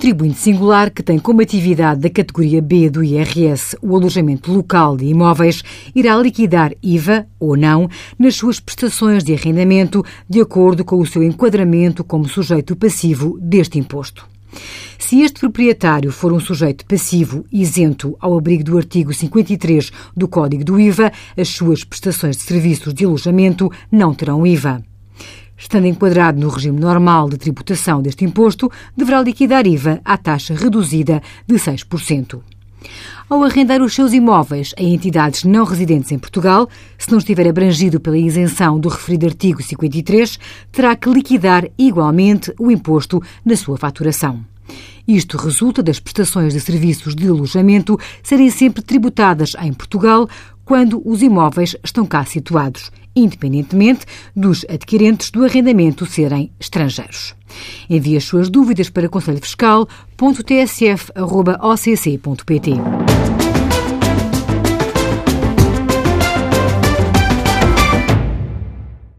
contribuinte singular que tem como atividade da categoria B do IRS o alojamento local de imóveis irá liquidar IVA ou não nas suas prestações de arrendamento de acordo com o seu enquadramento como sujeito passivo deste imposto. Se este proprietário for um sujeito passivo isento ao abrigo do artigo 53 do Código do IVA, as suas prestações de serviços de alojamento não terão IVA. Estando enquadrado no regime normal de tributação deste imposto, deverá liquidar IVA à taxa reduzida de 6%. Ao arrendar os seus imóveis a entidades não residentes em Portugal, se não estiver abrangido pela isenção do referido artigo 53, terá que liquidar igualmente o imposto na sua faturação. Isto resulta das prestações de serviços de alojamento serem sempre tributadas em Portugal quando os imóveis estão cá situados, independentemente dos adquirentes do arrendamento serem estrangeiros. Envie as suas dúvidas para conselhofiscal.tsf.occ.pt.